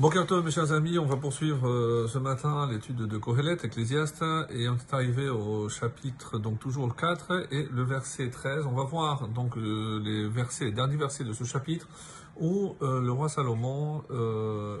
Bon Tov, mes chers amis, on va poursuivre euh, ce matin l'étude de Kohelet, Ecclésiaste, et on est arrivé au chapitre, donc toujours le 4, et le verset 13. On va voir donc euh, les versets, les derniers versets de ce chapitre, où euh, le roi Salomon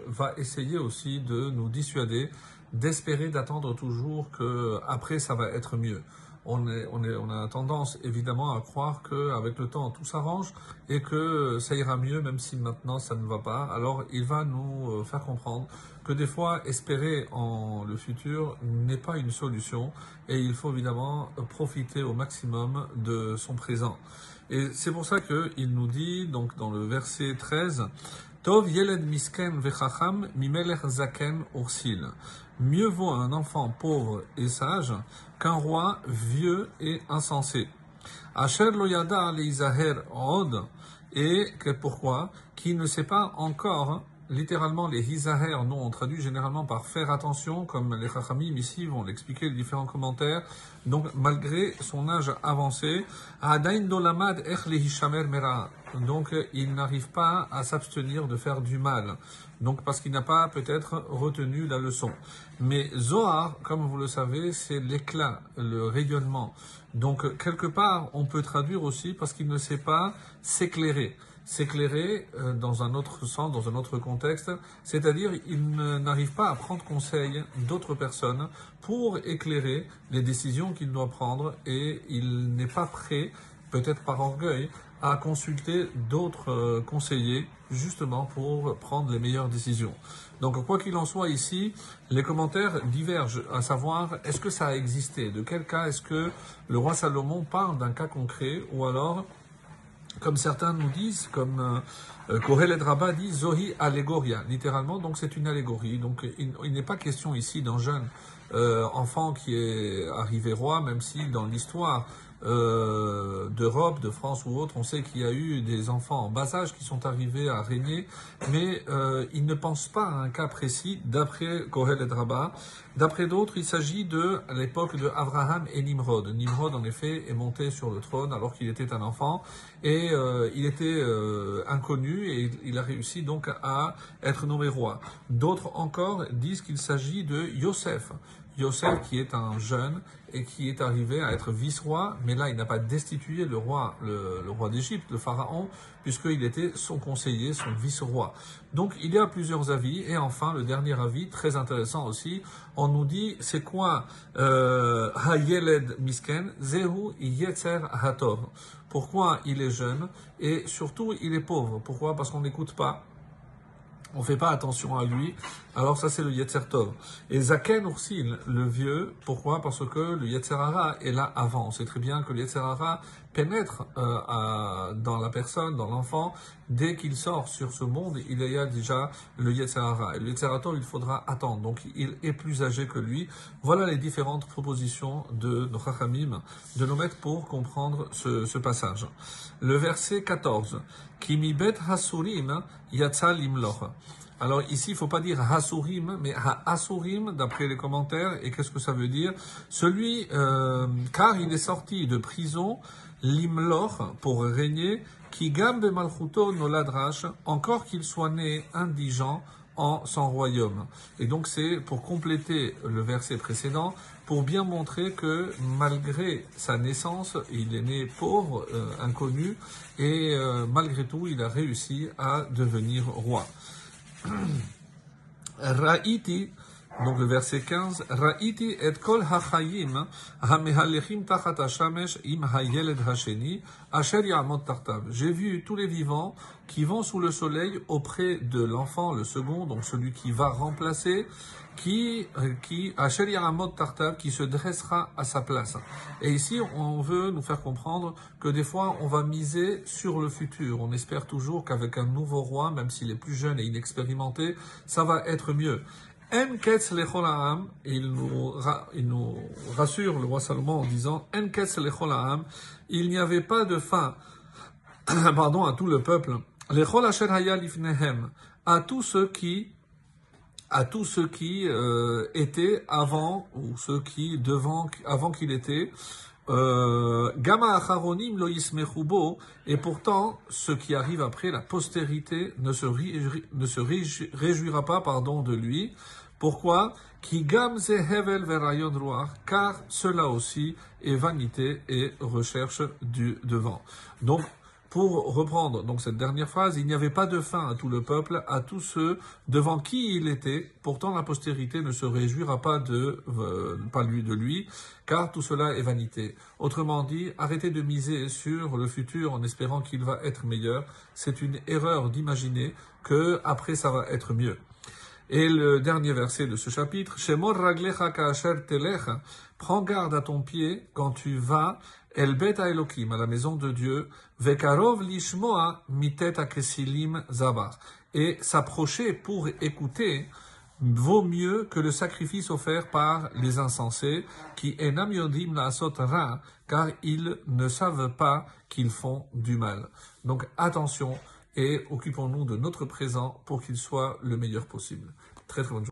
va essayer aussi de nous dissuader, d'espérer, d'attendre toujours que après ça va être mieux on, a tendance évidemment à croire qu'avec le temps tout s'arrange et que ça ira mieux même si maintenant ça ne va pas. Alors il va nous euh, faire comprendre que des fois espérer en le futur n'est pas une solution et il faut évidemment profiter au maximum de son présent. Et c'est pour ça qu'il nous dit donc dans le verset 13 Mieux vaut un enfant pauvre et sage qu'un roi vieux et insensé. Asher loyada leizaher od. Et que pourquoi? Qui ne sait pas encore littéralement les hizaher, nous on traduit généralement par faire attention, comme les chachamim ici vont l'expliquer les différents commentaires. Donc malgré son âge avancé. Donc il n'arrive pas à s'abstenir de faire du mal. Donc parce qu'il n'a pas peut-être retenu la leçon. Mais Zohar, comme vous le savez, c'est l'éclat, le rayonnement. Donc quelque part, on peut traduire aussi parce qu'il ne sait pas s'éclairer s'éclairer euh, dans un autre sens, dans un autre contexte, c'est-à-dire il n'arrive pas à prendre conseil d'autres personnes pour éclairer les décisions qu'il doit prendre et il n'est pas prêt, peut-être par orgueil, à consulter d'autres euh, conseillers justement pour prendre les meilleures décisions. Donc quoi qu'il en soit ici, les commentaires divergent, à savoir est-ce que ça a existé, de quel cas est-ce que le roi Salomon parle d'un cas concret? Ou alors comme certains nous disent, comme euh, Kohelet Rabba dit, Zohi Allegoria, littéralement, donc c'est une allégorie. Donc il, n'est pas question ici d'un jeune euh, enfant qui est arrivé roi, même si dans l'histoire euh, d'Europe, de France ou autre, on sait qu'il y a eu des enfants en bas âge qui sont arrivés à régner, mais euh, ils ne pensent pas à un cas précis d'après Kohel et Draba. D'après d'autres, il s'agit de l'époque de Abraham et Nimrod. Nimrod, en effet, est monté sur le trône alors qu'il était un enfant et euh, il était euh, inconnu et il a réussi donc à être nommé roi. D'autres encore disent qu'il s'agit de Yosef. Yosef qui est un jeune et qui est arrivé à être vice-roi, mais là il n'a pas destitué le roi, le, roi d'Égypte, le pharaon, puisqu'il était son conseiller, son vice-roi. Donc il y a plusieurs avis, et enfin le dernier avis, très intéressant aussi, on nous dit c'est quoi euh, Hayeled Misken, Zehu Yetzer Hatov. Pourquoi il est jeune et surtout il est pauvre? Pourquoi? Parce qu'on n'écoute pas on fait pas attention à lui, alors ça c'est le Yetzer Tov. Et Zaken Ursil, le vieux, pourquoi? Parce que le Yetzer Hara est là avant. On sait très bien que le Yetzer Hara pénètre euh, dans la personne, dans l'enfant, dès qu'il sort sur ce monde, il y a déjà le. Et le Yetzer Tov, il faudra attendre. Donc il est plus âgé que lui. Voilà les différentes propositions de nos Chachamim, de nos maîtres pour comprendre ce, passage. Le verset 14. Kimibet Hasurim Yatzal Imloch. Alors ici, il faut pas dire Hasurim, mais Hasurim, d'après les commentaires. Et qu'est-ce que ça veut dire? Celui, euh, car il est sorti de prison, l'Imloch, pour régner, qui gambe malchuto noladrash, encore qu'il soit né indigent, en son royaume. Et donc c'est pour compléter le verset précédent, pour bien montrer que malgré sa naissance, il est né pauvre, euh, inconnu, et euh, malgré tout, il a réussi à devenir roi. Ra'iti, donc le verset 15, Ra'iti et kol hachayim hamehalechim tachat hashamesh im hayeled hasheni asher yamot tartav. J'ai vu tous les vivants qui vont sous le soleil auprès de l'enfant, le second, donc celui qui va remplacer, qui, qui, asher yamot tartav, qui se dressera à sa place. Et ici, on veut nous faire comprendre que des fois, on va miser sur le futur. On espère toujours qu'avec un nouveau roi, même s'il est plus jeune et inexpérimenté, ça va être mieux. Il nous, il nous rassure le roi Salomon en disant il n'y avait pas de fin, pardon, à tout le peuple. À tous ceux qui, à tous ceux qui euh, étaient avant ou ceux qui devant, avant qu'il était, euh, Gamma acharonim lo et pourtant, ce qui arrive après, la postérité ne se, ne se réjouira pas pardon, de lui. Pourquoi? Ki gam hevel verayon car cela aussi est vanité et recherche du devant. Donc, pour reprendre donc cette dernière phrase, il n'y avait pas de fin à tout le peuple, à tous ceux devant qui il était. Pourtant, la postérité ne se réjouira pas de euh, de lui, car tout cela est vanité. Autrement dit, arrêtez de miser sur le futur en espérant qu'il va être meilleur. C'est une erreur d'imaginer que après ça va être mieux. Et le dernier verset de ce chapitre, Shemor raglecha ka'asher telecha, prends garde à ton pied quand tu vas El à la maison de Dieu, Vekarov lishmoa zabar. Et s'approcher pour écouter vaut mieux que le sacrifice offert par les insensés, qui enam la ra, car ils ne savent pas qu'ils font du mal. Donc attention, et occupons-nous de notre présent pour qu'il soit le meilleur possible. Très très bonne journée.